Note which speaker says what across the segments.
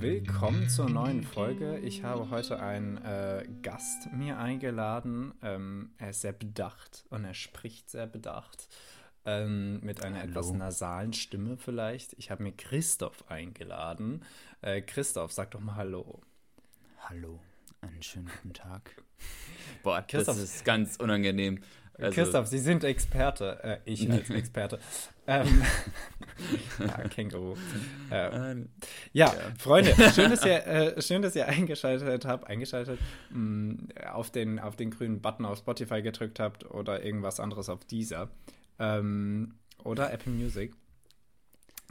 Speaker 1: Willkommen zur neuen Folge. Ich habe heute einen äh, Gast mir eingeladen. Ähm, er ist sehr bedacht und er spricht sehr bedacht. Ähm, mit einer Hallo. etwas nasalen Stimme vielleicht. Ich habe mir Christoph eingeladen. Äh, Christoph, sag doch mal Hallo.
Speaker 2: Hallo, einen schönen guten Tag.
Speaker 3: Boah, Christoph, das ist ganz unangenehm.
Speaker 1: Also, Christoph, Sie sind Experte. Äh, ich als Experte. ähm, ja, Känguru. Äh, ja, ja, Freunde, schön, dass ihr, äh, schön, dass ihr eingeschaltet habt, eingeschaltet, mh, mm, auf, den, auf den grünen Button auf Spotify gedrückt habt oder irgendwas anderes auf dieser. Ähm, oder Apple Music.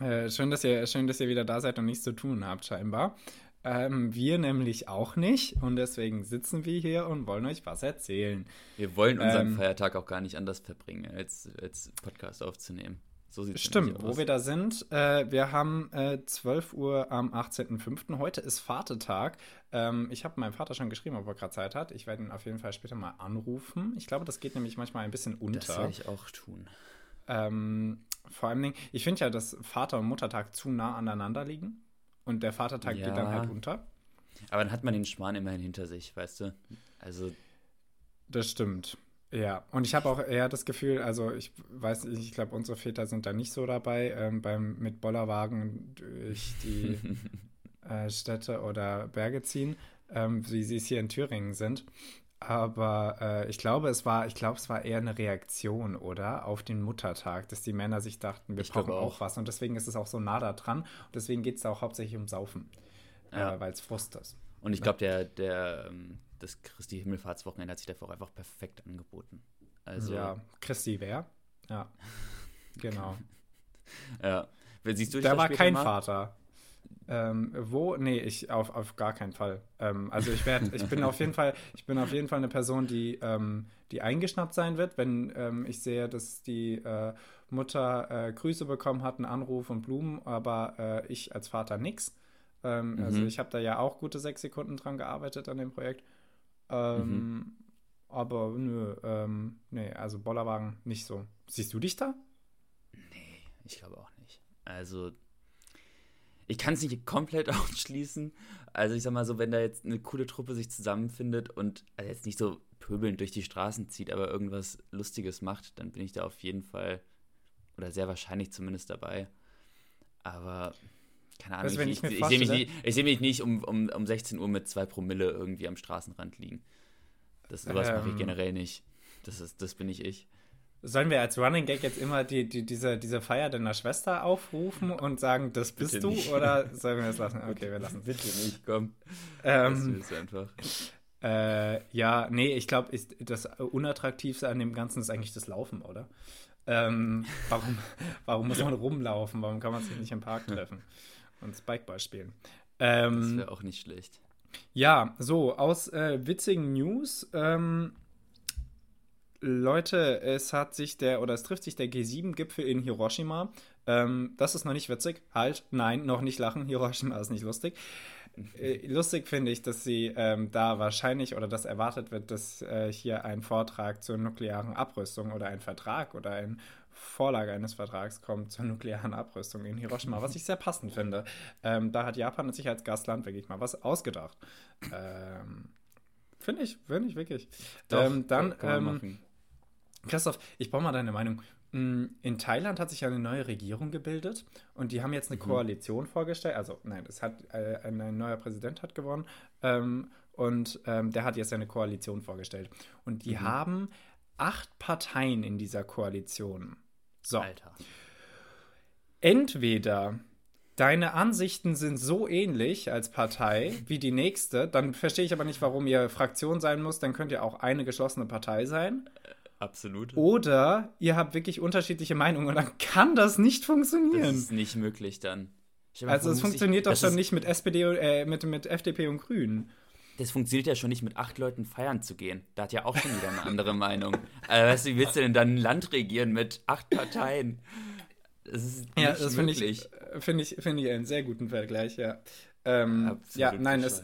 Speaker 1: Äh, schön, dass ihr, schön, dass ihr wieder da seid und nichts zu tun habt, scheinbar. Ähm, wir nämlich auch nicht und deswegen sitzen wir hier und wollen euch was erzählen.
Speaker 3: Wir wollen unseren ähm, Feiertag auch gar nicht anders verbringen, als, als Podcast aufzunehmen.
Speaker 1: So sieht Stimmt, wo wir da sind. Äh, wir haben äh, 12 Uhr am 18.05. Heute ist Vatertag. Ähm, ich habe meinem Vater schon geschrieben, ob er gerade Zeit hat. Ich werde ihn auf jeden Fall später mal anrufen. Ich glaube, das geht nämlich manchmal ein bisschen unter. Das
Speaker 3: werde ich auch tun.
Speaker 1: Ähm, vor allem, ich finde ja, dass Vater- und Muttertag zu nah aneinander liegen. Und der Vatertag ja. geht dann halt unter.
Speaker 3: Aber dann hat man den Schmarrn immerhin hinter sich, weißt du? Also.
Speaker 1: Das stimmt. Ja, und ich habe auch eher das Gefühl, also ich weiß nicht, ich glaube, unsere Väter sind da nicht so dabei, ähm, beim mit Bollerwagen durch die äh, Städte oder Berge ziehen, ähm, wie sie es hier in Thüringen sind. Aber äh, ich glaube, es war, ich glaube, es war eher eine Reaktion, oder? Auf den Muttertag, dass die Männer sich dachten, wir ich brauchen auch. auch was. Und deswegen ist es auch so nah da dran. Und deswegen geht es auch hauptsächlich um Saufen. Ja. Äh, Weil es Frust ist.
Speaker 3: Und ich glaube, der, der, ähm, das Christi Himmelfahrtswochenende hat sich dafür auch einfach perfekt angeboten.
Speaker 1: Also, ja, Christi wer? Ja. genau.
Speaker 3: ja. Siehst du
Speaker 1: da war kein mal? Vater. Ähm, wo? Nee, ich auf, auf gar keinen Fall. Ähm, also ich werde, ich bin auf jeden Fall, ich bin auf jeden Fall eine Person, die, ähm, die eingeschnappt sein wird, wenn ähm, ich sehe, dass die äh, Mutter äh, Grüße bekommen hat, einen Anruf und Blumen, aber äh, ich als Vater nix. Ähm, mhm. Also ich habe da ja auch gute sechs Sekunden dran gearbeitet an dem Projekt. Ähm, mhm. Aber nö, nee, also Bollerwagen nicht so. Siehst du dich da?
Speaker 3: Nee, ich glaube auch nicht. Also ich kann es nicht komplett ausschließen. Also ich sag mal so, wenn da jetzt eine coole Truppe sich zusammenfindet und also jetzt nicht so pöbelnd durch die Straßen zieht, aber irgendwas Lustiges macht, dann bin ich da auf jeden Fall oder sehr wahrscheinlich zumindest dabei. Aber keine Ahnung, also, ich, ich, ich, ich sehe mich, nicht, seh mich nicht um, um, um 16 Uhr mit zwei Promille irgendwie am Straßenrand liegen. Das, sowas ähm, mache ich generell nicht. Das, ist, das bin ich ich.
Speaker 1: Sollen wir als Running Gag jetzt immer die, die, diese, diese Feier deiner Schwester aufrufen und sagen, das bist Bitte du? Nicht. Oder sollen wir es lassen? Okay, wir lassen es.
Speaker 3: Bitte nicht, komm.
Speaker 1: Ähm, das einfach. Äh, ja, nee, ich glaube, das Unattraktivste an dem Ganzen ist eigentlich das Laufen, oder? Ähm, warum, warum muss man rumlaufen? Warum kann man sich nicht im Park treffen und Spikeball spielen?
Speaker 3: Ähm, das wäre auch nicht schlecht.
Speaker 1: Ja, so, aus äh, witzigen News. Ähm, Leute, es hat sich der, oder es trifft sich der G7-Gipfel in Hiroshima. Ähm, das ist noch nicht witzig. Halt, nein, noch nicht lachen. Hiroshima ist nicht lustig. Äh, lustig finde ich, dass sie ähm, da wahrscheinlich oder dass erwartet wird, dass äh, hier ein Vortrag zur nuklearen Abrüstung oder ein Vertrag oder ein Vorlage eines Vertrags kommt zur nuklearen Abrüstung in Hiroshima, was ich sehr passend finde. Ähm, da hat Japan sich als Gastland wirklich mal was ausgedacht. Ähm, finde ich, finde ich wirklich. Doch, ähm, dann ähm, Christoph, ich brauche mal deine Meinung. Mm, in Thailand hat sich ja eine neue Regierung gebildet und die haben jetzt eine mhm. Koalition vorgestellt. Also nein, es hat äh, ein, ein, neuer Präsident hat gewonnen ähm, und ähm, der hat jetzt eine Koalition vorgestellt. Und die mhm. haben acht Parteien in dieser Koalition. So. Alter. Entweder deine Ansichten sind so ähnlich als Partei wie die nächste, dann verstehe ich aber nicht, warum ihr Fraktion sein muss. Dann könnt ihr auch eine geschlossene Partei sein.
Speaker 3: Absolut.
Speaker 1: Oder ihr habt wirklich unterschiedliche Meinungen und dann kann das nicht funktionieren. Das
Speaker 3: ist nicht möglich dann.
Speaker 1: Mal, also es funktioniert ich, doch schon nicht mit SPD, äh, mit, mit FDP und Grünen.
Speaker 3: Das funktioniert ja schon nicht mit acht Leuten feiern zu gehen. Da hat ja auch schon wieder eine andere Meinung. Also, weißt du, wie willst du denn dann ein Land regieren mit acht Parteien?
Speaker 1: Das ist ja, das finde ich, find ich, find ich einen sehr guten Vergleich, ja. Ähm, ja, nein, es,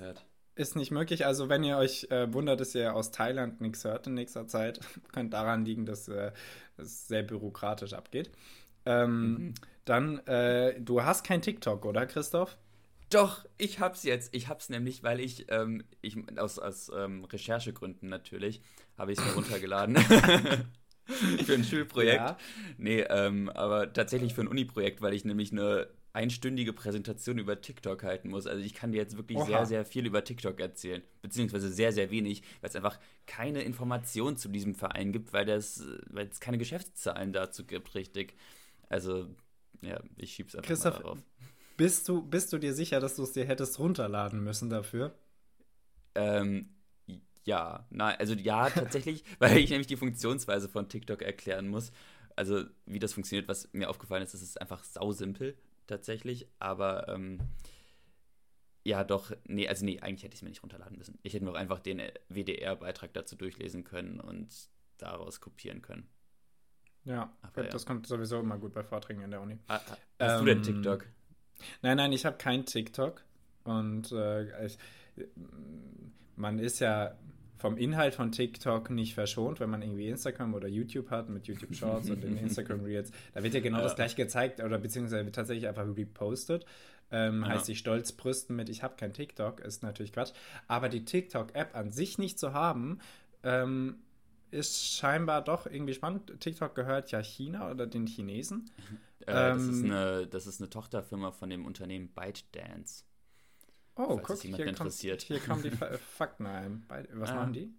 Speaker 1: ist nicht möglich. Also wenn ihr euch äh, wundert, dass ihr aus Thailand nichts hört in nächster Zeit, könnte daran liegen, dass äh, es sehr bürokratisch abgeht. Ähm, mhm. Dann, äh, du hast kein TikTok, oder Christoph?
Speaker 3: Doch, ich hab's jetzt. Ich hab's nämlich, weil ich, ähm, ich aus, aus ähm, Recherchegründen natürlich, habe ich es mir runtergeladen. für ein Schulprojekt. Ja. Nee, ähm, aber tatsächlich für ein Uni-Projekt, weil ich nämlich eine einstündige Präsentation über TikTok halten muss. Also ich kann dir jetzt wirklich Oha. sehr, sehr viel über TikTok erzählen. Beziehungsweise sehr, sehr wenig, weil es einfach keine Informationen zu diesem Verein gibt, weil, das, weil es keine Geschäftszahlen dazu gibt, richtig. Also, ja, ich schieb's einfach Christoph, mal darauf.
Speaker 1: Bist du, bist du dir sicher, dass du es dir hättest runterladen müssen dafür?
Speaker 3: Ähm, ja, nein, also ja, tatsächlich, weil ich nämlich die Funktionsweise von TikTok erklären muss. Also, wie das funktioniert, was mir aufgefallen ist, ist es einfach sausimpel, tatsächlich. Aber, ähm, ja, doch, nee, also nee, eigentlich hätte ich es mir nicht runterladen müssen. Ich hätte mir auch einfach den WDR-Beitrag dazu durchlesen können und daraus kopieren können.
Speaker 1: Ja, Aber, das ja. kommt sowieso immer gut bei Vorträgen in der Uni.
Speaker 3: Ah, ah hast ähm, du denn ähm, TikTok?
Speaker 1: Nein, nein, ich habe kein TikTok. Und äh, ich, man ist ja vom Inhalt von TikTok nicht verschont, wenn man irgendwie Instagram oder YouTube hat mit YouTube Shorts und den Instagram Reels. Da wird ja genau ja. das gleiche gezeigt oder beziehungsweise wird tatsächlich einfach repostet. Ähm, ja. Heißt sich stolz brüsten mit, ich habe kein TikTok, ist natürlich Quatsch. Aber die TikTok-App an sich nicht zu haben, ähm, ist scheinbar doch irgendwie spannend. TikTok gehört ja China oder den Chinesen.
Speaker 3: Äh, das, ist ähm, eine, das ist eine Tochterfirma von dem Unternehmen ByteDance.
Speaker 1: Oh, guck, hier, interessiert. Kommt, hier kommen die Fakten ein. Was ah. machen die?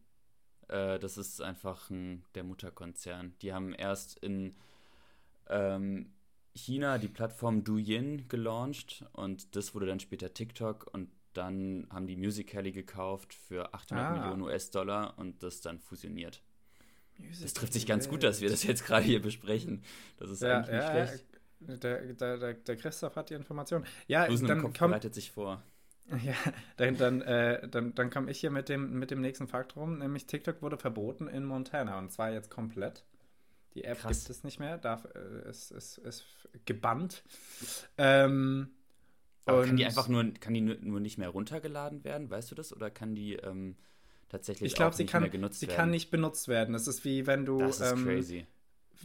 Speaker 3: Äh, das ist einfach ein, der Mutterkonzern. Die haben erst in ähm, China die Plattform Douyin gelauncht und das wurde dann später TikTok und dann haben die Musical.ly gekauft für 800 ah. Millionen US-Dollar und das dann fusioniert. Musical das trifft sich ganz gut, dass wir das jetzt gerade hier besprechen. Das ist ja, eigentlich nicht ja, schlecht.
Speaker 1: Der, der, der, Christoph hat die Information. Ja,
Speaker 3: Busen dann kommt, bereitet sich vor.
Speaker 1: Ja, dann, dann, äh, dann, dann komme ich hier mit dem, mit dem nächsten Fakt rum, nämlich TikTok wurde verboten in Montana und zwar jetzt komplett. Die App Krass. gibt es nicht mehr, darf, ist, ist, ist gebannt. Ähm,
Speaker 3: Aber kann die einfach nur, kann die nur, nicht mehr runtergeladen werden, weißt du das? Oder kann die ähm, tatsächlich
Speaker 1: ich glaub, auch nicht kann, mehr genutzt werden? Ich glaube, sie kann nicht benutzt werden. Das ist wie wenn du.
Speaker 3: Das ist ähm, crazy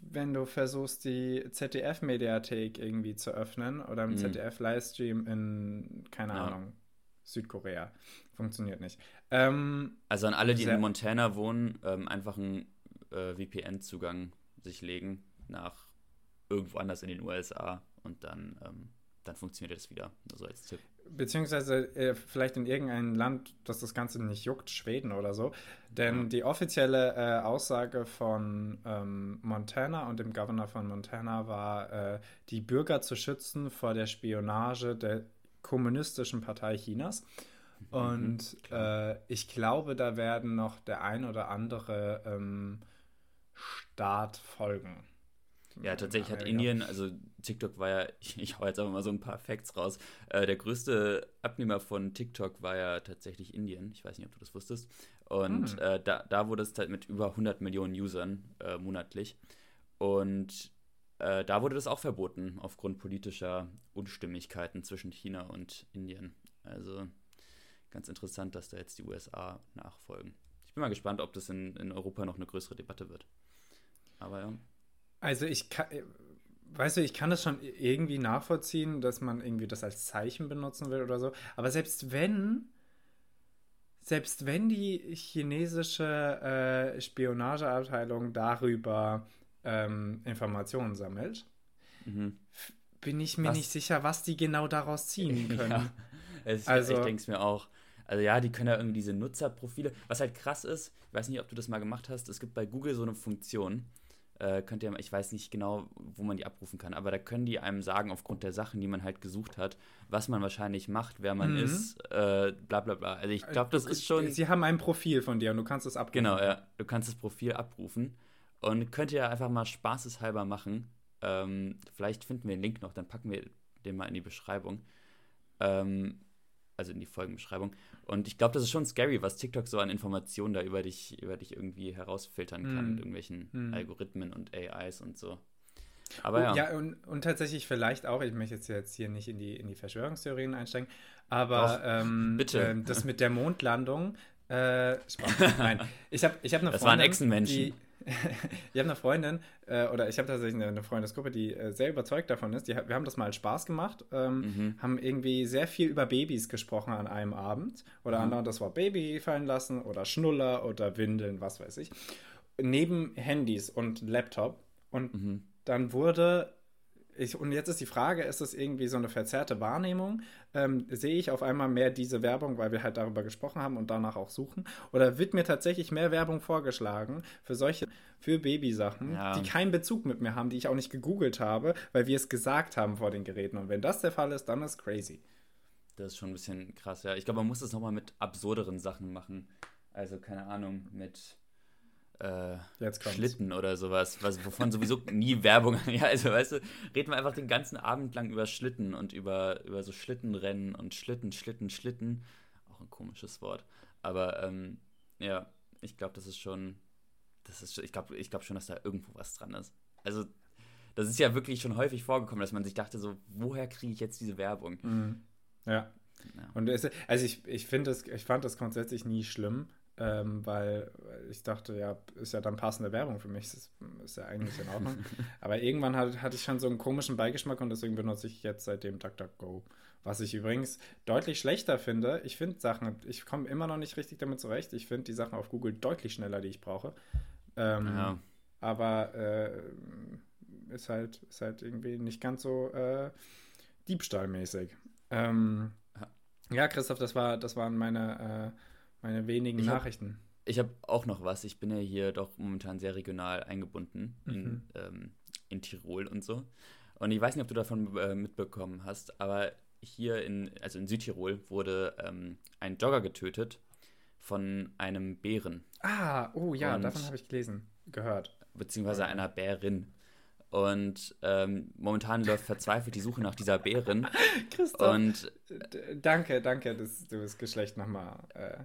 Speaker 1: wenn du versuchst, die ZDF-Mediathek irgendwie zu öffnen oder im mhm. ZDF-Livestream in, keine ja. Ahnung, Südkorea. Funktioniert nicht. Ähm,
Speaker 3: also an alle, die in Montana wohnen, ähm, einfach einen äh, VPN-Zugang sich legen nach irgendwo anders in den USA und dann, ähm, dann funktioniert das wieder. Nur so als Tipp.
Speaker 1: Beziehungsweise äh, vielleicht in irgendeinem Land, das das Ganze nicht juckt, Schweden oder so. Denn die offizielle äh, Aussage von ähm, Montana und dem Governor von Montana war, äh, die Bürger zu schützen vor der Spionage der Kommunistischen Partei Chinas. Mhm, Und äh, ich glaube, da werden noch der ein oder andere ähm, Staat folgen.
Speaker 3: Ja, tatsächlich hat Indien, also TikTok war ja, ich, ich hau jetzt einfach mal so ein paar Facts raus. Äh, der größte Abnehmer von TikTok war ja tatsächlich Indien. Ich weiß nicht, ob du das wusstest. Und hm. äh, da, da wurde es halt mit über 100 Millionen Usern äh, monatlich. Und äh, da wurde das auch verboten aufgrund politischer Unstimmigkeiten zwischen China und Indien. Also ganz interessant, dass da jetzt die USA nachfolgen. Ich bin mal gespannt, ob das in, in Europa noch eine größere Debatte wird. Aber ja.
Speaker 1: Also ich kann, weißt du, ich kann das schon irgendwie nachvollziehen, dass man irgendwie das als Zeichen benutzen will oder so. Aber selbst wenn, selbst wenn die chinesische äh, Spionageabteilung darüber ähm, Informationen sammelt, mhm. bin ich mir was? nicht sicher, was die genau daraus ziehen können. ja,
Speaker 3: es, also, ich denke es mir auch. Also ja, die können ja irgendwie diese Nutzerprofile. Was halt krass ist, ich weiß nicht, ob du das mal gemacht hast, es gibt bei Google so eine Funktion, äh, könnt ihr, ich weiß nicht genau, wo man die abrufen kann, aber da können die einem sagen, aufgrund der Sachen, die man halt gesucht hat, was man wahrscheinlich macht, wer man mhm. ist, äh, bla bla bla. Also ich glaube, das ist schon.
Speaker 1: Sie haben ein Profil von dir und du kannst es abrufen.
Speaker 3: Genau, ja. Du kannst das Profil abrufen. Und könnt ihr einfach mal spaßeshalber machen. Ähm, vielleicht finden wir den Link noch, dann packen wir den mal in die Beschreibung. Ähm, also in die Folgenbeschreibung. Und ich glaube, das ist schon scary, was TikTok so an Informationen da über dich, über dich irgendwie herausfiltern kann mm. mit irgendwelchen mm. Algorithmen und AIs und so.
Speaker 1: Aber oh, ja. Ja, und, und, tatsächlich vielleicht auch, ich möchte jetzt hier nicht in die, in die Verschwörungstheorien einsteigen, aber ähm,
Speaker 3: bitte.
Speaker 1: Ähm, das mit der Mondlandung, äh, Nein, ich habe ich hab eine
Speaker 3: das Freundin, war ein Echsenmenschen.
Speaker 1: Die, ich habe eine Freundin, äh, oder ich habe tatsächlich eine, eine Freundesgruppe, die äh, sehr überzeugt davon ist. Die, wir haben das mal als Spaß gemacht, ähm,
Speaker 3: Mhm.
Speaker 1: haben irgendwie sehr viel über Babys gesprochen an einem Abend. Oder
Speaker 3: Mhm.
Speaker 1: andauernd das Wort Baby fallen lassen oder Schnuller oder Windeln, was weiß ich. Neben Handys und Laptop. Und
Speaker 3: Mhm.
Speaker 1: dann wurde. Ich, und jetzt ist die Frage, ist das irgendwie so eine verzerrte Wahrnehmung? Ähm, sehe ich auf einmal mehr diese Werbung, weil wir halt darüber gesprochen haben und danach auch suchen? Oder wird mir tatsächlich mehr Werbung vorgeschlagen für solche, für Babysachen,
Speaker 3: Ja.
Speaker 1: die keinen Bezug mit mir haben, die ich auch nicht gegoogelt habe, weil wir es gesagt haben vor den Geräten? Und wenn das der Fall ist, dann ist crazy.
Speaker 3: Das ist schon ein bisschen krass, ja. Ich glaube, man muss das nochmal mit absurderen Sachen machen. Also, keine Ahnung, mit äh. Schlitten oder sowas, was, wovon sowieso nie Werbung. Ja, also, weißt du, reden wir einfach den ganzen Abend lang über Schlitten und über, über so Schlittenrennen und Schlitten, Schlitten, Schlitten. Auch ein komisches Wort. Aber ähm, ja, ich glaube, das ist schon. Das ist, ich glaube ich glaub schon, dass da irgendwo was dran ist. Also, das ist ja wirklich schon häufig vorgekommen, dass man sich dachte, so, woher kriege ich jetzt diese Werbung?
Speaker 1: Mhm. Ja.
Speaker 3: Ja.
Speaker 1: Und es, also ich, ich finde das, ich fand das grundsätzlich nie schlimm, ähm, weil ich dachte, ja, ist ja dann passende Werbung für mich. Ist, ist ja eigentlich in Ordnung. Aber irgendwann hat, hatte ich schon so einen komischen Beigeschmack und deswegen benutze ich jetzt seitdem DuckDuckGo. Was ich übrigens deutlich schlechter finde. Ich finde Sachen, ich komme immer noch nicht richtig damit zurecht. Ich finde die Sachen auf Google deutlich schneller, die ich brauche. Ähm,
Speaker 3: Ja.
Speaker 1: Aber äh, ist, halt, ist halt irgendwie nicht ganz so äh, diebstahlmäßig. Ähm,
Speaker 3: Ja.
Speaker 1: ja, Christoph, das, war, das waren meine, äh, meine wenigen
Speaker 3: Ich hab-
Speaker 1: Nachrichten.
Speaker 3: Ich habe auch noch was. Ich bin ja hier doch momentan sehr regional eingebunden in,
Speaker 1: Mhm.
Speaker 3: ähm, in Tirol und so. Und ich weiß nicht, ob du davon äh, mitbekommen hast, aber hier in, also in Südtirol wurde ähm, ein Jogger getötet von einem Bären,
Speaker 1: Ah, oh ja,
Speaker 3: Und-
Speaker 1: davon habe ich gelesen, gehört.
Speaker 3: beziehungsweise einer Bärin. Und ähm, momentan läuft verzweifelt die Suche nach dieser Bärin.
Speaker 1: Christoph,
Speaker 3: Und
Speaker 1: danke, danke, dass du das Geschlecht nochmal äh,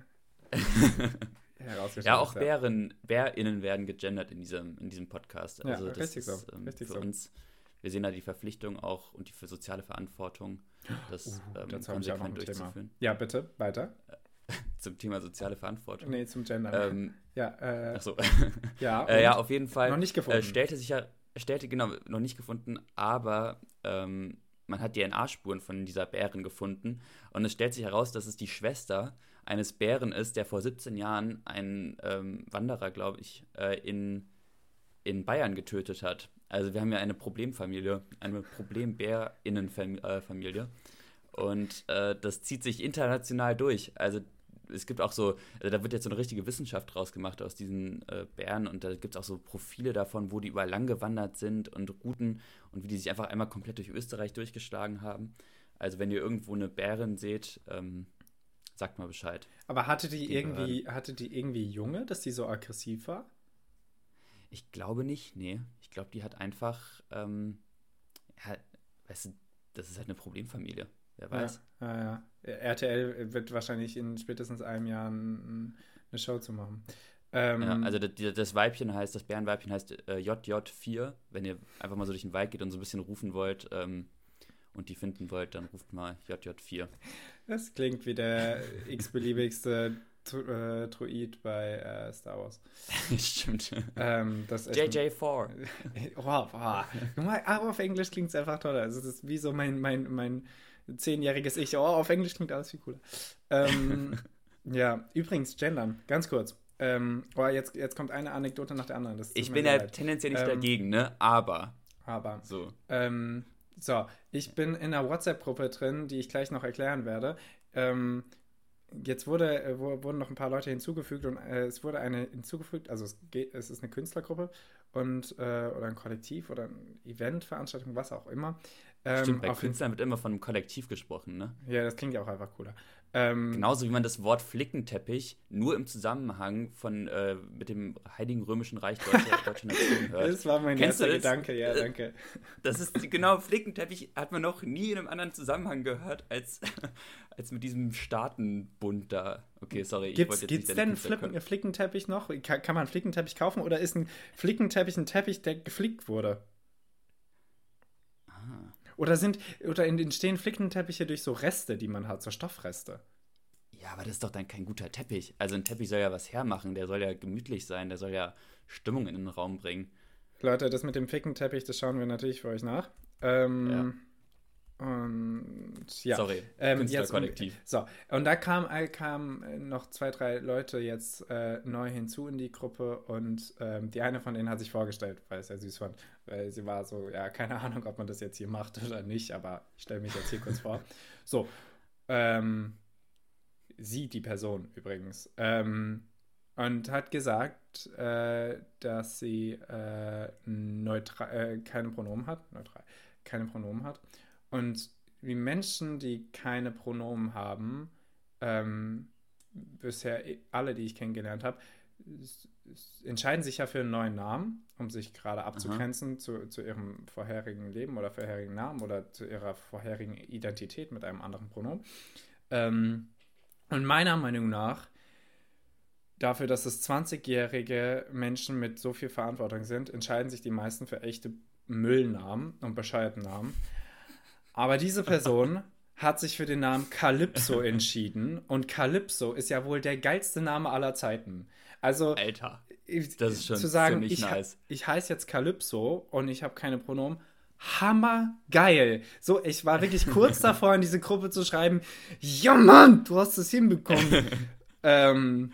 Speaker 3: ja, auch. Bären, BärInnen werden gegendert in diesem, in diesem Podcast.
Speaker 1: Ja,
Speaker 3: Also das
Speaker 1: richtig
Speaker 3: ist
Speaker 1: so,
Speaker 3: ähm,
Speaker 1: richtig
Speaker 3: für
Speaker 1: so.
Speaker 3: uns, wir sehen da die Verpflichtung auch und die für soziale Verantwortung, das
Speaker 1: Uh,
Speaker 3: ähm, konsequent durchzuführen.
Speaker 1: Ja, bitte, weiter.
Speaker 3: Zum Thema soziale Verantwortung.
Speaker 1: Nee, zum Gender.
Speaker 3: Ähm,
Speaker 1: ja, äh,
Speaker 3: achso.
Speaker 1: ja,
Speaker 3: äh, ja, auf jeden Fall.
Speaker 1: Noch nicht gefunden.
Speaker 3: Äh, stellte sich ja, stellte, genau, noch nicht gefunden, aber ähm, man hat DNA-Spuren von dieser Bären gefunden und es stellt sich heraus, dass es die Schwester eines Bären ist, der vor 17 Jahren einen ähm, Wanderer, glaube ich, äh, in, in Bayern getötet hat. Also wir haben ja eine Problemfamilie, eine Problembärinnenfamilie. Und äh, das zieht sich international durch. Also es gibt auch so, also da wird jetzt so eine richtige Wissenschaft draus gemacht aus diesen äh, Bären und da gibt es auch so Profile davon, wo die überall lang gewandert sind und Routen und wie die sich einfach einmal komplett durch Österreich durchgeschlagen haben. Also wenn ihr irgendwo eine Bärin seht, ähm, sagt mal Bescheid.
Speaker 1: Aber hatte die, irgendwie, hatte die irgendwie Junge, dass die so aggressiv war?
Speaker 3: Ich glaube nicht, nee. Ich glaube, die hat einfach, ähm, ja, weißt du, das ist halt eine Problemfamilie. Wer weiß.
Speaker 1: Ja, ja, ja. RTL wird wahrscheinlich in spätestens einem Jahr ein, eine Show zu machen. Ähm,
Speaker 3: Ja, also das, das Weibchen heißt, das Bärenweibchen heißt äh, JJ4. Wenn ihr einfach mal so durch den Wald geht und so ein bisschen rufen wollt ähm, und die finden wollt, dann ruft mal JJ4.
Speaker 1: das klingt wie der x-beliebigste äh, Druid bei äh, Star Wars.
Speaker 3: Stimmt.
Speaker 1: Ähm, das ist echt
Speaker 3: JJ4.
Speaker 1: Wow, wow. Aber auf Englisch klingt es einfach toller. Also, das ist wie so mein, mein, mein zehnjähriges Ich. Oh, auf Englisch klingt alles viel cooler. Ähm, ja, übrigens, gendern, ganz kurz. Ähm, oh, jetzt, jetzt kommt eine Anekdote nach der anderen.
Speaker 3: Ich bin ja
Speaker 1: leid.
Speaker 3: tendenziell nicht
Speaker 1: Ähm,
Speaker 3: dagegen, ne? Aber
Speaker 1: Aber,
Speaker 3: so.
Speaker 1: ähm, so, ich bin in einer WhatsApp-Gruppe drin, die ich gleich noch erklären werde. Ähm, jetzt wurde, äh, wurden noch ein paar Leute hinzugefügt und äh, es wurde eine hinzugefügt, also es, geht, es ist eine Künstlergruppe und äh, oder ein Kollektiv oder ein Eventveranstaltung, was auch immer. Ähm,
Speaker 3: Stimmt, bei Künstlern wird immer von einem Kollektiv gesprochen, ne?
Speaker 1: Ja, das klingt ja auch einfach cooler. Ähm,
Speaker 3: Genauso wie man das Wort Flickenteppich nur im Zusammenhang von äh, mit dem Heiligen Römischen Reich deutscher, deutscher Nation hört.
Speaker 1: Das war mein
Speaker 3: Kennst
Speaker 1: erster
Speaker 3: das?
Speaker 1: Gedanke, ja,
Speaker 3: Äh,
Speaker 1: danke.
Speaker 3: Das ist genau, Flickenteppich hat man noch nie in einem anderen Zusammenhang gehört, als, als mit diesem Staatenbund da. Okay, sorry, ich
Speaker 1: Gibt's,
Speaker 3: wollte jetzt
Speaker 1: gibt's denn Flippen, Flickenteppich noch? Kann, kann man einen Flickenteppich kaufen oder ist ein Flickenteppich ein Teppich, der geflickt wurde? Oder sind oder entstehen Flickenteppiche durch so Reste, die man hat, so Stoffreste?
Speaker 3: Ja, aber das ist doch dann kein guter Teppich. Also ein Teppich soll ja was hermachen, der soll ja gemütlich sein, der soll ja Stimmung in den Raum bringen.
Speaker 1: Leute, das mit dem Fickenteppich, das schauen wir natürlich für euch nach. Ähm, Und ja.
Speaker 3: Sorry,
Speaker 1: Ähm,
Speaker 3: Künstlerkollektiv.
Speaker 1: Jetzt, so, und da kamen äh, kam noch zwei, drei Leute jetzt äh, neu hinzu in die Gruppe und ähm, die eine von denen hat sich vorgestellt, weil ich sehr süß fand. Weil sie war so, ja, keine Ahnung, ob man das jetzt hier macht oder nicht, aber ich stelle mich jetzt hier kurz vor. So, ähm, sie, die Person übrigens, ähm, und hat gesagt, äh, dass sie äh, neutral, äh, keine Pronomen hat, neutral, keine Pronomen hat. Und wie Menschen, die keine Pronomen haben, ähm, bisher alle, die ich kennengelernt habe, entscheiden sich ja für einen neuen Namen, um sich gerade abzugrenzen zu, zu ihrem vorherigen Leben oder vorherigen Namen oder zu ihrer vorherigen Identität mit einem anderen Pronomen. Ähm, und meiner Meinung nach, dafür, dass es 20-jährige Menschen mit so viel Verantwortung sind, entscheiden sich die meisten für echte Müllnamen und bescheuerten Namen. Aber diese Person hat sich für den Namen Calypso entschieden und Calypso ist ja wohl der geilste Name aller Zeiten. Also
Speaker 3: Alter.
Speaker 1: ich-
Speaker 3: das ist schon
Speaker 1: zu sagen,
Speaker 3: ziemlich
Speaker 1: ich,
Speaker 3: nice.
Speaker 1: ich heiße jetzt Calypso und ich habe keine Pronomen. Hammergeil. So, ich war wirklich kurz davor, in diese Gruppe zu schreiben, ja Mann, du hast es hinbekommen. ähm,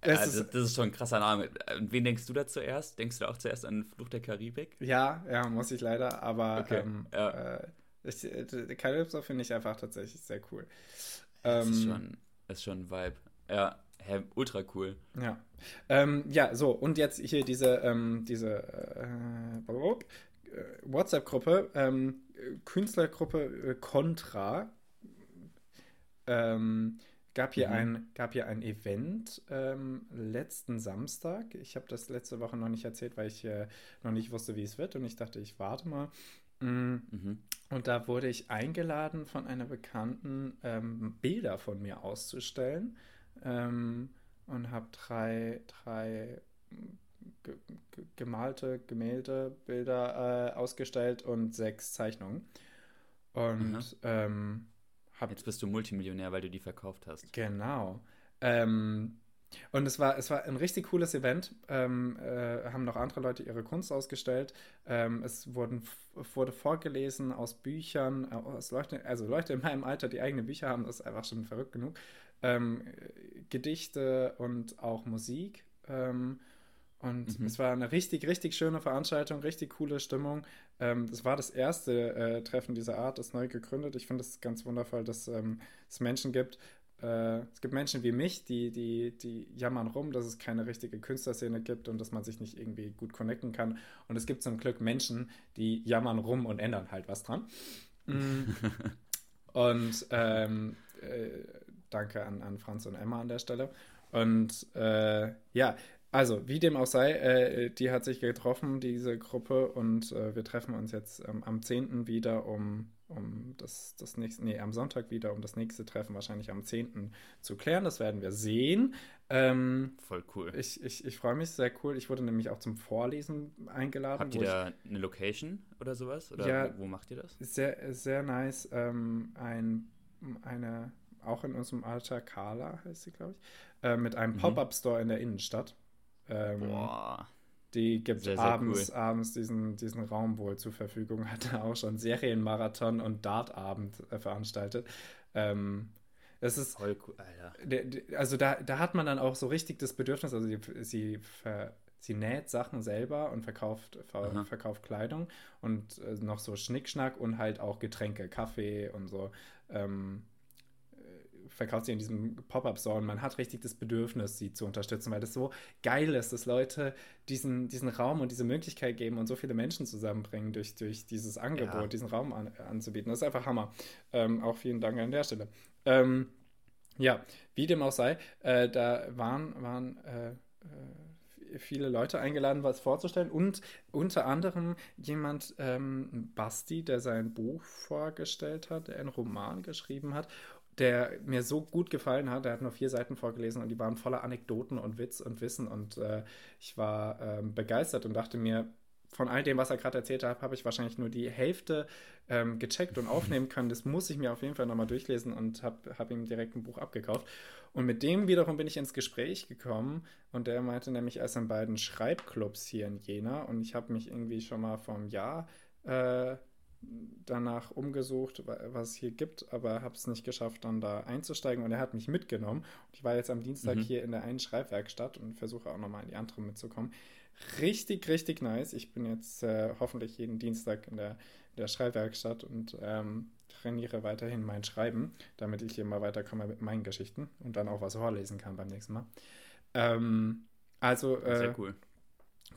Speaker 1: es
Speaker 3: Also,
Speaker 1: ist,
Speaker 3: das ist schon ein krasser Name. Wen denkst du da zuerst? Denkst du da auch zuerst an Fluch der Karibik?
Speaker 1: ja, ja, muss ich leider, aber
Speaker 3: Okay,
Speaker 1: ähm,
Speaker 3: ja.
Speaker 1: äh, ich, äh, Calypso finde ich einfach tatsächlich sehr cool.
Speaker 3: Das ist
Speaker 1: Ähm,
Speaker 3: schon, das ist schon ein Vibe. Ja, hä, ultra cool.
Speaker 1: Ja. Ähm, ja, so, und jetzt hier diese, ähm, diese äh, blablabla, äh, WhatsApp-Gruppe, ähm, äh, Künstlergruppe äh, Contra. Ähm, gab, hier
Speaker 3: Mhm.
Speaker 1: ein, gab hier ein Event ähm, letzten Samstag. Ich habe das letzte Woche noch nicht erzählt, weil ich äh, noch nicht wusste, wie es wird. Und ich dachte, ich warte mal. Mm,
Speaker 3: Mhm.
Speaker 1: und da wurde ich eingeladen von einer Bekannten, ähm, Bilder von mir auszustellen. Ähm, und habe drei, drei ge ge gemalte Gemälde, Bilder äh, ausgestellt und sechs Zeichnungen. Und ähm, habe
Speaker 3: Jetzt bist du Multimillionär, weil du die verkauft hast.
Speaker 1: Genau. Ähm, und es war, es war ein richtig cooles Event. Ähm, äh, haben noch andere Leute ihre Kunst ausgestellt. Ähm, es wurden, wurde vorgelesen aus Büchern, äh, aus Leute, also Leute in meinem Alter, die eigene Bücher haben, das ist einfach schon verrückt genug. Ähm, äh, Gedichte und auch Musik. Ähm, und
Speaker 3: Mhm.
Speaker 1: es war eine richtig, richtig schöne Veranstaltung, richtig coole Stimmung. Ähm, das war das erste äh, Treffen dieser Art, das neu gegründet. Ich finde es ganz wundervoll, dass ähm, es Menschen gibt. Äh, es gibt Menschen wie mich, die, die, die jammern rum, dass es keine richtige Künstlerszene gibt und dass man sich nicht irgendwie gut connecten kann. Und es gibt zum Glück Menschen, die jammern rum und ändern halt was dran. Mm. Und ähm, äh, danke an, an Franz und Emma an der Stelle. Und äh, ja, also wie dem auch sei, äh, die hat sich getroffen, diese Gruppe, und äh, wir treffen uns jetzt ähm, am 10. wieder, um, um das, das nächste, nee, am Sonntag wieder, um das nächste Treffen wahrscheinlich am 10. zu klären. Das werden wir sehen. Ähm,
Speaker 3: Voll cool.
Speaker 1: ich ich, ich freue mich, sehr cool. Ich wurde nämlich auch zum Vorlesen eingeladen.
Speaker 3: Habt ihr
Speaker 1: ich-
Speaker 3: da eine Location oder sowas? Oder
Speaker 1: Ja.
Speaker 3: wo, wo macht ihr das?
Speaker 1: sehr, sehr nice. Ähm, ein, eine, auch in unserem Alter, Carla heißt sie, glaube ich, äh, mit einem
Speaker 3: Mhm.
Speaker 1: Pop-Up-Store in der Innenstadt. Ähm,
Speaker 3: Boah.
Speaker 1: die gibt
Speaker 3: Sehr, sehr
Speaker 1: abends,
Speaker 3: cool.
Speaker 1: abends diesen, diesen Raum wohl zur Verfügung, hatte auch schon Serienmarathon und Dartabend äh, veranstaltet. Ähm, das ist,
Speaker 3: Voll cool, Alter.
Speaker 1: also da, da hat man dann auch so richtig das Bedürfnis, also sie, sie, ver, sie näht Sachen selber und verkauft, ver, verkauft Kleidung und äh, noch so Schnickschnack und halt auch Getränke, Kaffee und so. Ähm, äh, verkauft sie in diesem Pop-Up-Store und man hat richtig das Bedürfnis, sie zu unterstützen, weil das so geil ist, dass Leute diesen, diesen Raum und diese Möglichkeit geben und so viele Menschen zusammenbringen durch, durch dieses Angebot,
Speaker 3: Ja.
Speaker 1: diesen Raum an, anzubieten. Das ist einfach Hammer. Ähm, auch vielen Dank an der Stelle. Ähm, ja, wie dem auch sei, äh, da waren, waren äh, äh, viele Leute eingeladen, was vorzustellen und unter anderem jemand, ähm, Basti, der sein Buch vorgestellt hat, der einen Roman geschrieben hat, der mir so gut gefallen hat. Er hat nur vier Seiten vorgelesen und die waren voller Anekdoten und Witz und Wissen und äh, ich war ähm, begeistert und dachte mir, von all dem, was er gerade erzählt hat, habe ich wahrscheinlich nur die Hälfte ähm, gecheckt und aufnehmen können. Das muss ich mir auf jeden Fall nochmal durchlesen und habe hab ihm direkt ein Buch abgekauft. Und mit dem wiederum bin ich ins Gespräch gekommen und der meinte nämlich, er ist in beiden Schreibclubs hier in Jena und ich habe mich irgendwie schon mal vom Jahr äh, danach umgesucht, was es hier gibt, aber habe es nicht geschafft, dann da einzusteigen und er hat mich mitgenommen. Und ich war jetzt am Dienstag mhm. hier in der einen Schreibwerkstatt und versuche auch nochmal in die andere mitzukommen. Richtig, richtig nice. Ich bin jetzt äh, hoffentlich jeden Dienstag in der, in der Schreibwerkstatt und ähm, trainiere weiterhin mein Schreiben, damit ich hier mal weiterkomme mit meinen Geschichten und dann auch was vorlesen kann beim nächsten Mal. Ähm, also, äh, Sehr cool.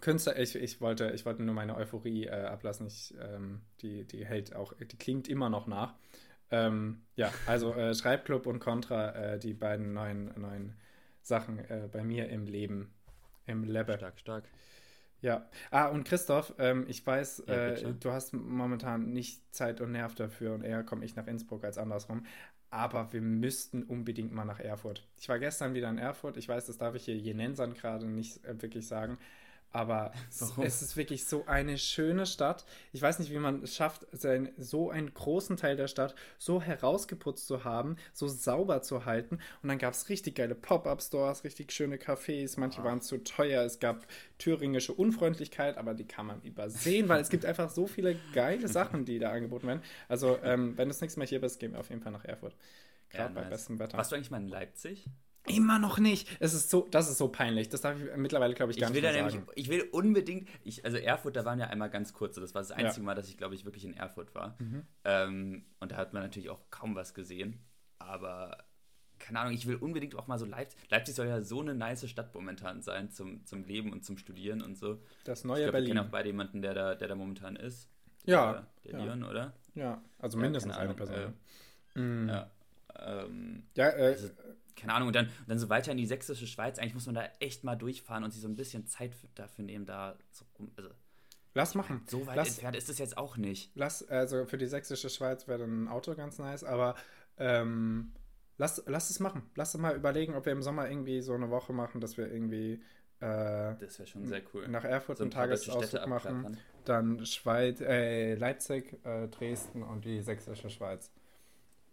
Speaker 1: Künstler, ich, ich, wollte, ich wollte nur meine Euphorie äh, ablassen. Ich, ähm, die, die hält auch, die klingt immer noch nach. Ähm, ja, also äh, Schreibclub und Contra, äh, die beiden neuen, neuen Sachen äh, bei mir im Leben, im Lebe.
Speaker 3: Stark, stark.
Speaker 1: Ja. Ah, und Christoph, ähm, ich weiß, ja, äh, du hast momentan nicht Zeit und Nerv dafür und eher komme ich nach Innsbruck als andersrum. Aber wir müssten unbedingt mal nach Erfurt. Ich war gestern wieder in Erfurt. Ich weiß, das darf ich hier Jenensern gerade nicht äh, wirklich sagen. Aber Warum? es ist wirklich so eine schöne Stadt. Ich weiß nicht, wie man es schafft, sein, so einen großen Teil der Stadt so herausgeputzt zu haben, so sauber zu halten. Und dann gab es richtig geile Pop-Up-Stores, richtig schöne Cafés. Manche ah. waren zu teuer. Es gab thüringische Unfreundlichkeit, aber die kann man übersehen, weil es gibt einfach so viele geile Sachen, die da angeboten werden. Also, ähm, wenn du das nächste Mal hier bist, gehen wir auf jeden Fall nach Erfurt.
Speaker 3: Gerade ja, bei nice. bestem Wetter. Warst du eigentlich mal in Leipzig?
Speaker 1: Immer noch nicht. Es ist so, das ist so peinlich. Das darf ich mittlerweile, glaube ich, gar
Speaker 3: ich
Speaker 1: nicht
Speaker 3: mehr nämlich, sagen. Ich will unbedingt, ich, also Erfurt, da waren ja einmal ganz kurze. Das war das einzige ja. Mal, dass ich, glaube ich, wirklich in Erfurt war. Mhm. Ähm, und da hat man natürlich auch kaum was gesehen. Aber keine Ahnung, ich will unbedingt auch mal so Leipzig. Leipzig soll ja so eine nice Stadt momentan sein zum, zum Leben und zum Studieren und so.
Speaker 1: Das neue
Speaker 3: ich glaub,
Speaker 1: Berlin. Ich
Speaker 3: kenne auch beide jemanden, der da, der da momentan ist.
Speaker 1: Ja.
Speaker 3: Der, der ja. Leon, oder?
Speaker 1: Ja, also mindestens ja, eine Person.
Speaker 3: Äh, mhm. Ja. Ähm, ja, äh, also, keine Ahnung, und dann, und dann so weiter in die sächsische Schweiz. Eigentlich muss man da echt mal durchfahren und sich so ein bisschen Zeit dafür nehmen, da so rum. Also,
Speaker 1: Lass machen.
Speaker 3: So weit
Speaker 1: lass,
Speaker 3: entfernt ist es jetzt auch nicht.
Speaker 1: Lass, also für die sächsische Schweiz wäre dann ein Auto ganz nice, aber ähm, lass, lass es machen. Lass es mal überlegen, ob wir im Sommer irgendwie so eine Woche machen, dass wir irgendwie
Speaker 3: äh, das wäre schon sehr cool.
Speaker 1: Nach Erfurt so ein einen Tagesausflug machen, dann Schweiz, äh, Leipzig, äh, Dresden und die sächsische Schweiz.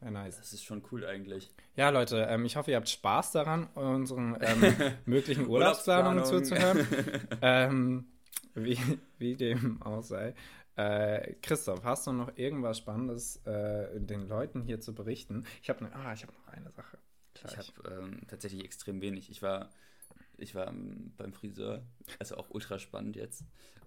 Speaker 3: Ja, nice. Das ist schon cool eigentlich.
Speaker 1: Ja, Leute, ähm, ich hoffe, ihr habt Spaß daran, unseren ähm, möglichen Urlaubsplanungen zuzuhören. ähm, wie, wie dem auch sei. Äh, Christoph, hast du noch irgendwas Spannendes äh, den Leuten hier zu berichten? Ich habe ne, ah, hab noch eine Sache.
Speaker 3: Gleich. Ich habe ähm, tatsächlich extrem wenig. Ich war, ich war beim Friseur, also auch ultra spannend jetzt.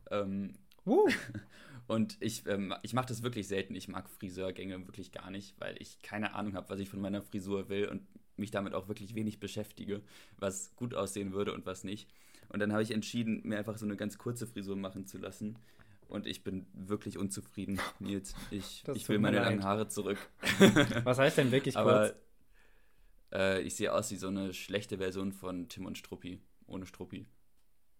Speaker 3: Ähm, uh. Und ich, ähm, ich mache das wirklich selten. Ich mag Friseurgänge wirklich gar nicht, weil ich keine Ahnung habe, was ich von meiner Frisur will und mich damit auch wirklich wenig beschäftige, was gut aussehen würde und was nicht. Und dann habe ich entschieden, mir einfach so eine ganz kurze Frisur machen zu lassen. Und ich bin wirklich unzufrieden, Nils. Ich, ich will meine langen Haare zurück.
Speaker 1: Was heißt denn wirklich kurz?
Speaker 3: äh, ich sehe aus wie so eine schlechte Version von Tim und Struppi, ohne Struppi.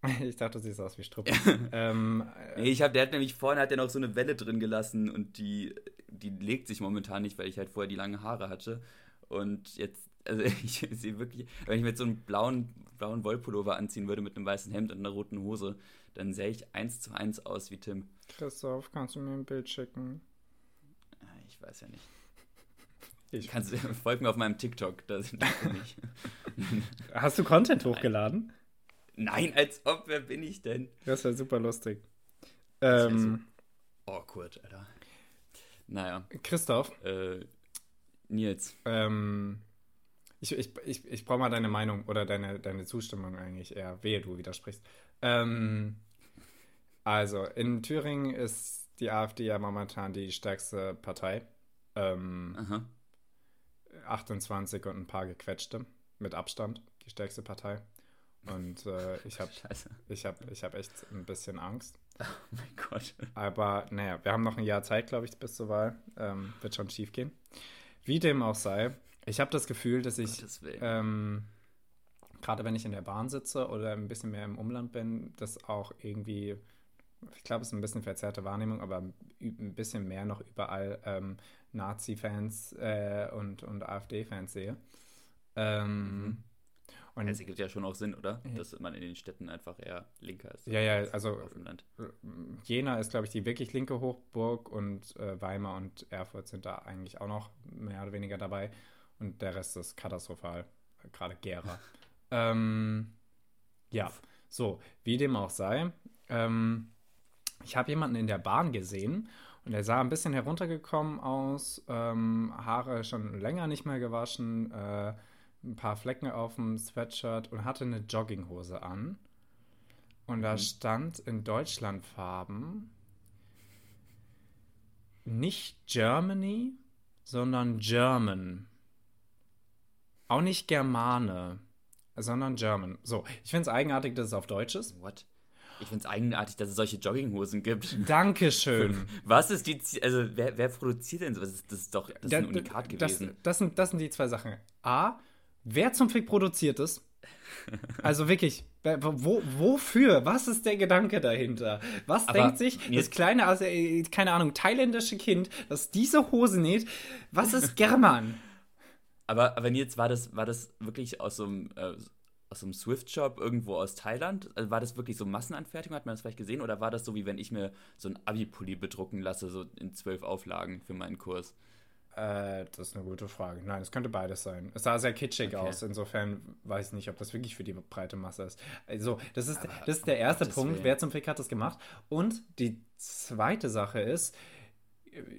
Speaker 1: Ich dachte, du siehst aus wie Struppi.
Speaker 3: ähm, nee, ich hab, der hat nämlich vorne hat der noch so eine Welle drin gelassen und die, die legt sich momentan nicht, weil ich halt vorher die langen Haare hatte. Und jetzt, also ich sehe wirklich, wenn ich mir jetzt so einen blauen, blauen Wollpullover anziehen würde mit einem weißen Hemd und einer roten Hose, dann sähe ich eins zu eins aus wie Tim.
Speaker 1: Christoph, kannst du mir ein Bild schicken?
Speaker 3: Ah, ich weiß ja nicht. Ich Kannst, folg mir auf meinem TikTok, da sind.
Speaker 1: Hast du Content hochgeladen?
Speaker 3: Nein, als ob, wer bin ich denn?
Speaker 1: Das wäre super lustig.
Speaker 3: Ähm, so awkward, Alter. Naja.
Speaker 1: Christoph.
Speaker 3: Äh, Nils.
Speaker 1: Ähm, ich ich, ich, ich brauche mal deine Meinung oder deine, deine Zustimmung eigentlich eher. Wehe, du widersprichst. Ähm, also, in Thüringen ist die AfD ja momentan die stärkste Partei. Ähm, Aha. 28 und ein paar gequetschte. Mit Abstand die stärkste Partei. Und äh, ich habe ich hab, ich hab echt ein bisschen Angst.
Speaker 3: Oh mein Gott.
Speaker 1: Aber naja, wir haben noch ein Jahr Zeit, glaube ich, bis zur Wahl. Ähm, wird schon schief gehen. Wie dem auch sei, ich habe das Gefühl, dass ich, ähm, gerade wenn ich in der Bahn sitze oder ein bisschen mehr im Umland bin, das auch irgendwie, ich glaube, es ist ein bisschen verzerrte Wahrnehmung, aber ein bisschen mehr noch überall ähm, Nazi-Fans äh, und, und AfD-Fans sehe. Ähm, mhm Und
Speaker 3: Es ergibt ja schon auch Sinn, oder? Dass man in den Städten einfach eher linker ist.
Speaker 1: Ja, ja,
Speaker 3: als
Speaker 1: also-
Speaker 3: Auf dem Land.
Speaker 1: Jena ist, glaube ich, die wirklich linke Hochburg und äh, Weimar und Erfurt sind da eigentlich auch noch mehr oder weniger dabei. Und der Rest ist katastrophal. Gerade Gera. ähm, ja, so, wie dem auch sei. Ähm, ich habe jemanden in der Bahn gesehen und der sah ein bisschen heruntergekommen aus, ähm, Haare schon länger nicht mehr gewaschen, äh, ein paar Flecken auf dem Sweatshirt und hatte eine Jogginghose an. Und da stand in Deutschlandfarben nicht Germany, sondern German. Auch nicht Germane, sondern German. So, ich finde es eigenartig, dass es auf Deutsch ist.
Speaker 3: What? Ich finde es eigenartig, dass es solche Jogginghosen gibt.
Speaker 1: Dankeschön.
Speaker 3: Was ist die, also wer, wer produziert denn sowas? Das ist doch, das ist
Speaker 1: Da-
Speaker 3: ein Unikat
Speaker 1: das,
Speaker 3: gewesen.
Speaker 1: das, sind, das sind die zwei Sachen. A, wer zum Fick produziert es? Also wirklich, wo, wofür? Was ist der Gedanke dahinter? Was
Speaker 3: Aber
Speaker 1: denkt sich das kleine, also, keine Ahnung, thailändische Kind, das diese Hose näht? Was ist German?
Speaker 3: Aber, aber Nils, war das, war das wirklich aus so einem, äh, aus so einem Swift-Shop irgendwo aus Thailand? Also war das wirklich so Massenanfertigung? Hat man das vielleicht gesehen? Oder war das so, wie wenn ich mir so ein Abi-Pulli bedrucken lasse, so in zwölf Auflagen für meinen Kurs?
Speaker 1: Äh, das ist eine gute Frage. Nein, es könnte beides sein. Es sah sehr kitschig
Speaker 3: Okay.
Speaker 1: aus. Insofern weiß ich nicht, ob das wirklich für die breite Masse ist. Also, das ist,
Speaker 3: Aber
Speaker 1: das ist der erste
Speaker 3: Gottes
Speaker 1: Punkt.
Speaker 3: Willen.
Speaker 1: Wer zum Fick hat das gemacht? Und die zweite Sache ist,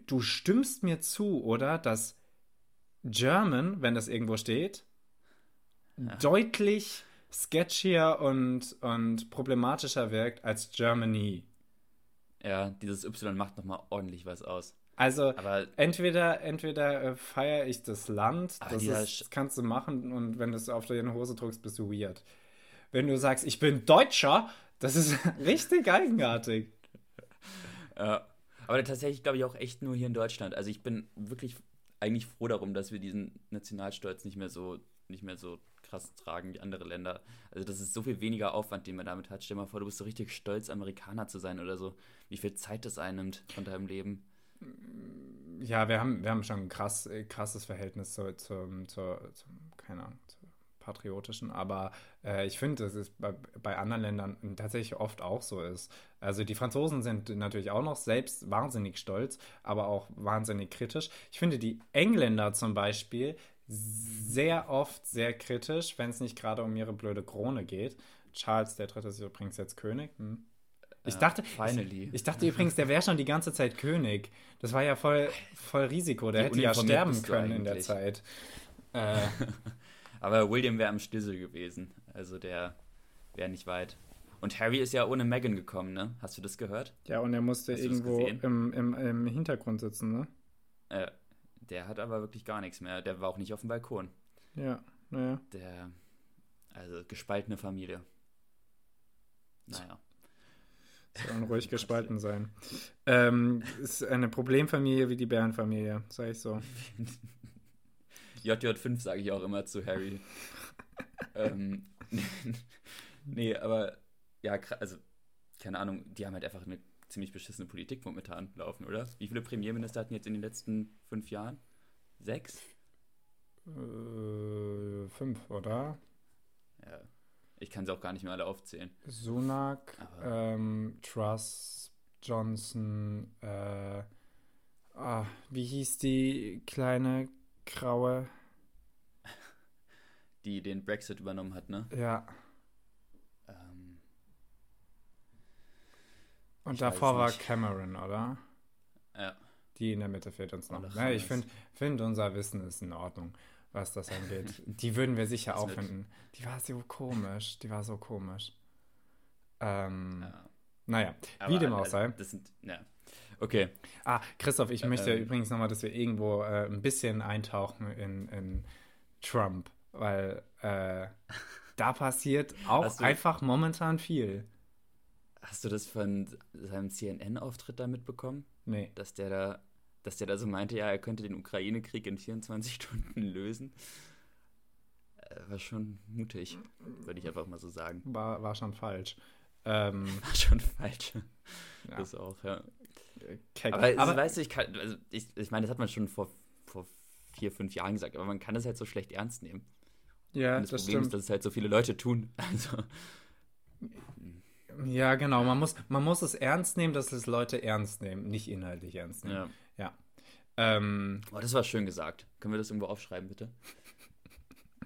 Speaker 1: du stimmst mir zu, oder? Dass German, wenn das irgendwo steht, deutlich sketchier und, und problematischer wirkt als Germany.
Speaker 3: Ja, dieses Y macht nochmal ordentlich was aus.
Speaker 1: Also,
Speaker 3: Aber
Speaker 1: Entweder, entweder äh, feiere ich das Land, das, ist, das kannst du machen und wenn du es auf deine Hose drückst, bist du weird. Wenn du sagst, ich bin Deutscher, das ist richtig eigenartig.
Speaker 3: Ja. Aber tatsächlich glaube ich auch echt nur hier in Deutschland. Also ich bin wirklich eigentlich froh darum, dass wir diesen Nationalstolz nicht mehr so, nicht mehr so krass tragen wie andere Länder. Also das ist so viel weniger Aufwand, den man damit hat. Stell dir mal vor, du bist so richtig stolz, Amerikaner zu sein oder so. Wie viel Zeit das einnimmt von deinem Leben.
Speaker 1: Ja, wir haben, wir haben schon ein krass, äh, krasses Verhältnis zu, zum, zur, zum, keine Ahnung, zur patriotischen, aber äh, ich finde, dass es bei, bei anderen Ländern tatsächlich oft auch so ist. Also die Franzosen sind natürlich auch noch selbst wahnsinnig stolz, aber auch wahnsinnig kritisch. Ich finde die Engländer zum Beispiel sehr oft sehr kritisch, wenn es nicht gerade um ihre blöde Krone geht. Charles der Dritte ist übrigens jetzt König. Hm. Ich
Speaker 3: Ja,
Speaker 1: dachte,
Speaker 3: finally.
Speaker 1: ich, ich dachte übrigens, der wäre schon die ganze Zeit König. Das war ja voll, voll Risiko. Der
Speaker 3: Wie
Speaker 1: hätte ja sterben können in der? Zeit. Äh,
Speaker 3: Aber William wäre am Schlüssel gewesen. Also der wäre nicht weit. Und Harry ist ja ohne Megan gekommen, ne? Hast du das gehört?
Speaker 1: ja, und er musste
Speaker 3: Hast
Speaker 1: irgendwo im, im, im Hintergrund sitzen, ne?
Speaker 3: Äh, der hat aber wirklich gar nichts mehr. Der war auch nicht auf dem Balkon.
Speaker 1: Ja, naja.
Speaker 3: Der, also gespaltene Familie. Naja.
Speaker 1: Sollen ruhig gespalten sein. Ähm, ist eine Problemfamilie wie die Bärenfamilie, sag ich so.
Speaker 3: JJ5 sage ich auch immer zu Harry. ähm, nee, aber ja, also keine Ahnung, die haben halt einfach eine ziemlich beschissene Politik momentan laufen, oder? Wie viele Premierminister hatten jetzt in den letzten fünf Jahren? Sechs?
Speaker 1: Äh, fünf, oder?
Speaker 3: Ja. Ich kann sie auch gar nicht mehr alle aufzählen.
Speaker 1: Sunak, ähm, Truss, Johnson, äh, ah, wie hieß die kleine graue?
Speaker 3: Die den Brexit übernommen hat, ne?
Speaker 1: Ja,
Speaker 3: Ähm,
Speaker 1: und davor war. Cameron, oder?
Speaker 3: ja.
Speaker 1: Die in der Mitte fehlt uns noch. Ja, ich finde, find, unser Wissen ist in Ordnung, was das angeht. Die würden wir sicher auch finden. Die war so komisch. Die war so komisch. Ähm,
Speaker 3: ja.
Speaker 1: Naja,
Speaker 3: Aber,
Speaker 1: wie dem auch
Speaker 3: also,
Speaker 1: sei.
Speaker 3: Das sind, ja. Okay.
Speaker 1: Ah, Christoph, ich möchte
Speaker 3: ähm,
Speaker 1: übrigens nochmal, dass wir irgendwo äh, ein bisschen eintauchen in, in Trump, weil äh, da passiert auch
Speaker 3: du-
Speaker 1: einfach momentan viel.
Speaker 3: Hast du das von seinem CNN-Auftritt da mitbekommen?
Speaker 1: Nee.
Speaker 3: Dass der da, dass der da so meinte, ja, er könnte den Ukraine-Krieg in 24 Stunden lösen? Äh, War schon mutig, würde ich einfach mal so sagen.
Speaker 1: War, war schon falsch. Ähm,
Speaker 3: War schon falsch.
Speaker 1: Ja.
Speaker 3: Das auch, ja.
Speaker 1: keck.
Speaker 3: Aber,
Speaker 1: aber
Speaker 3: weißt du, ich kann, also ich, ich meine, das hat man schon vor, vor vier, fünf Jahren gesagt, aber man kann das halt so schlecht ernst nehmen.
Speaker 1: Ja,
Speaker 3: Und das,
Speaker 1: das
Speaker 3: Problem
Speaker 1: stimmt.
Speaker 3: ist, dass es halt so viele Leute tun. Also,
Speaker 1: Ja, genau. Man muss, man muss es ernst nehmen, dass es Leute ernst nehmen, nicht inhaltlich ernst nehmen.
Speaker 3: ja.
Speaker 1: Ähm,
Speaker 3: Oh, das war schön gesagt. Können wir das irgendwo aufschreiben, bitte?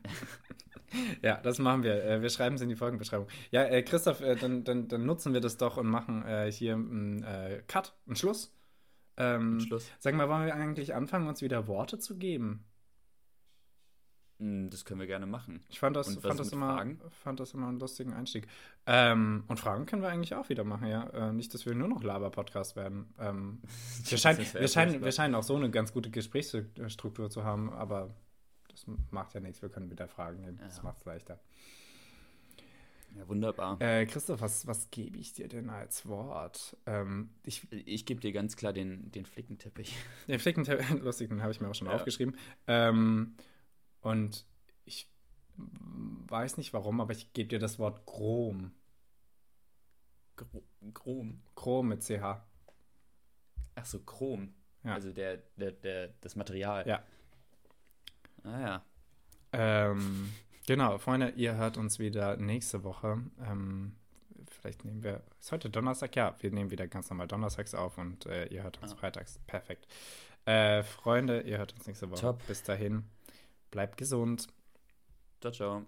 Speaker 1: ja, das machen wir. Äh, wir schreiben es in die Folgenbeschreibung. Ja, äh, Christoph, äh, dann, dann, dann nutzen wir das doch und machen äh, hier einen äh, Cut, einen Schluss. Ähm,
Speaker 3: Schluss.
Speaker 1: Sag mal, wollen wir eigentlich anfangen, uns wieder Worte zu geben?
Speaker 3: Hm, Das können wir gerne machen.
Speaker 1: Ich fand das,
Speaker 3: Und
Speaker 1: fand das, immer,
Speaker 3: Fragen?
Speaker 1: fand das immer einen lustigen Einstieg. Ähm, und Fragen können wir eigentlich auch wieder machen, ja. Äh, nicht, dass wir nur noch Laber-Podcast werden. Ähm, wir, scheinen,
Speaker 3: Das
Speaker 1: wir, scheinen, wir scheinen auch so eine ganz gute Gesprächsstruktur zu haben, aber das macht ja nichts. Wir können wieder Fragen nehmen. Das
Speaker 3: Ja.
Speaker 1: macht es leichter.
Speaker 3: Ja, wunderbar.
Speaker 1: Äh, Christoph, was, was gebe ich dir denn als Wort? Ähm, ich,
Speaker 3: Ich gebe dir ganz klar den, den Flickenteppich.
Speaker 1: den Flicken, lustig, den habe ich mir auch schon
Speaker 3: Ja.
Speaker 1: aufgeschrieben. Ähm, und ich weiß nicht warum, aber ich gebe dir das Wort Chrom.
Speaker 3: Gro- Chrom.
Speaker 1: Chrom mit CH.
Speaker 3: Ach so, Chrom.
Speaker 1: Ja.
Speaker 3: Also der, der, der, das Material.
Speaker 1: Ja.
Speaker 3: Ah ja.
Speaker 1: Ähm, genau, Freunde, ihr hört uns wieder nächste Woche. Ähm, vielleicht nehmen wir. Ist heute Donnerstag? Ja, wir nehmen wieder ganz normal donnerstags auf und äh, ihr hört uns
Speaker 3: Ah.
Speaker 1: freitags. Perfekt. Äh, Freunde, ihr hört uns nächste Woche.
Speaker 3: Top.
Speaker 1: Bis dahin, bleibt gesund.
Speaker 3: Ciao, ciao.